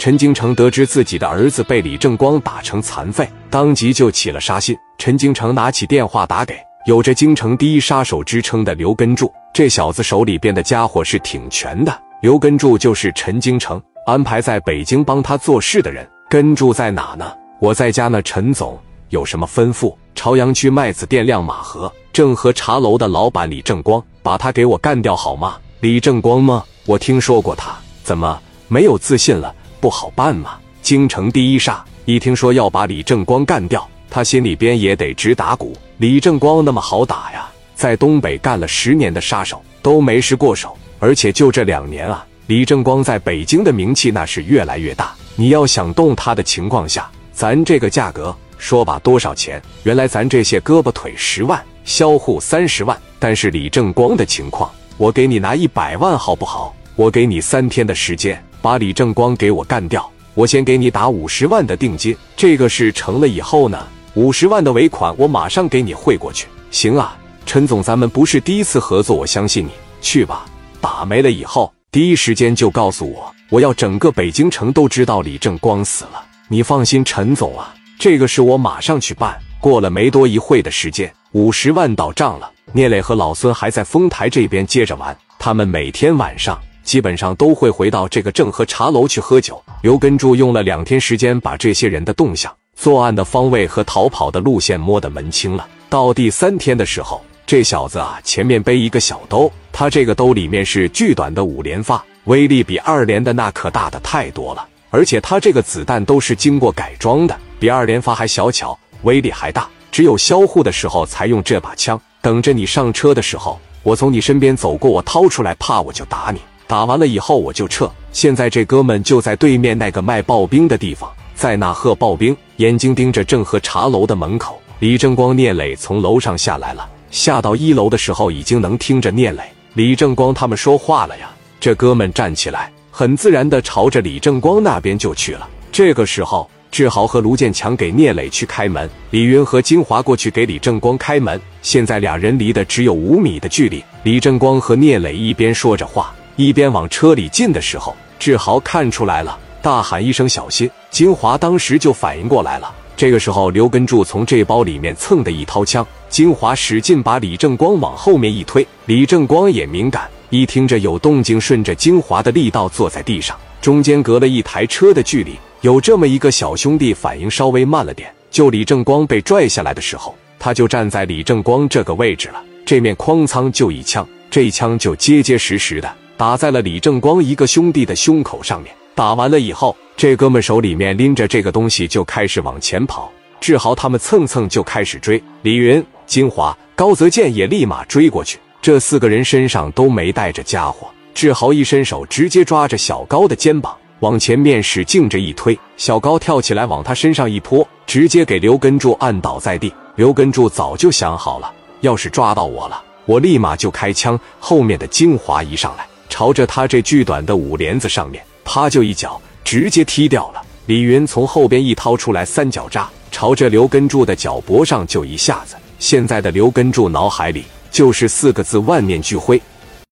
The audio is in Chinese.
陈京城得知自己的儿子被李正光打成残废，当即就起了杀心。陈京城拿起电话打给有着京城第一杀手之称的刘根柱，这小子手里边的家伙是挺全的。刘根柱就是陈京城安排在北京帮他做事的人。根柱在哪呢？我在家呢。陈总有什么吩咐？朝阳区麦子店亮马河正和茶楼的老板李正光，把他给我干掉好吗？李正光吗？我听说过他，怎么没有自信了？不好办吗？京城第一煞一听说要把李正光干掉，他心里边也得直打鼓。李正光那么好打呀，在东北干了十年的杀手都没失过手，而且就这两年啊，李正光在北京的名气那是越来越大。你要想动他的情况下，咱这个价格说吧，多少钱？原来咱这些胳膊腿十万，销户三十万，但是李正光的情况，我给你拿一百万好不好？我给你三天的时间。把李正光给我干掉，我先给你打五十万的定金，这个事成了以后呢，五十万的尾款我马上给你汇过去。行啊，陈总，咱们不是第一次合作，我相信你。去吧，打没了以后，第一时间就告诉我，我要整个北京城都知道李正光死了。你放心，陈总啊，这个事我马上去办。过了没多一会的时间，五十万到账了。聂磊和老孙还在丰台这边接着玩，他们每天晚上。基本上都会回到这个正和茶楼去喝酒。刘根柱用了两天时间，把这些人的动向、作案的方位和逃跑的路线摸得门清了。到第三天的时候，这小子啊，前面背一个小兜，他这个兜里面是巨短的五连发，威力比二连的那可大的太多了。而且他这个子弹都是经过改装的，比二连发还小巧，威力还大。只有销户的时候才用这把枪。等着你上车的时候，我从你身边走过，我掏出来，怕我就打你。打完了以后我就撤。现在这哥们就在对面那个卖刨冰的地方，在那喝刨冰，眼睛盯着正和茶楼的门口。李正光、聂磊从楼上下来了，下到一楼的时候，已经能听着聂磊、李正光他们说话了呀。这哥们站起来，很自然的朝着李正光那边就去了。这个时候，志豪和卢建强给聂磊去开门，李云和金华过去给李正光开门。现在俩人离的只有五米的距离。李正光和聂磊一边说着话。一边往车里进的时候，志豪看出来了，大喊一声“小心”。金华当时就反应过来了。这个时候，刘根柱从这包里面蹭的一掏枪，金华使劲把李正光往后面一推。李正光也敏感，一听着有动静，顺着金华的力道坐在地上，中间隔了一台车的距离，有这么一个小兄弟反应稍微慢了点。就李正光被拽下来的时候，他就站在李正光这个位置了，这面哐仓就一枪，这一枪就结结实实的。打在了李正光一个兄弟的胸口上面。打完了以后，这哥们手里面拎着这个东西就开始往前跑。志豪他们蹭蹭就开始追，李云、金华、高泽健也立马追过去。这四个人身上都没带着家伙。志豪一伸手，直接抓着小高的肩膀往前面使劲着一推，小高跳起来往他身上一泼，直接给刘根柱按倒在地。刘根柱早就想好了，要是抓到我了，我立马就开枪。后面的金华一上来。朝着他这巨短的五帘子上面，啪就一脚直接踢掉了。李云从后边一掏出来三脚扎，朝着刘根柱的脚脖上就一下子。现在的刘根柱脑海里就是四个字：万念俱灰。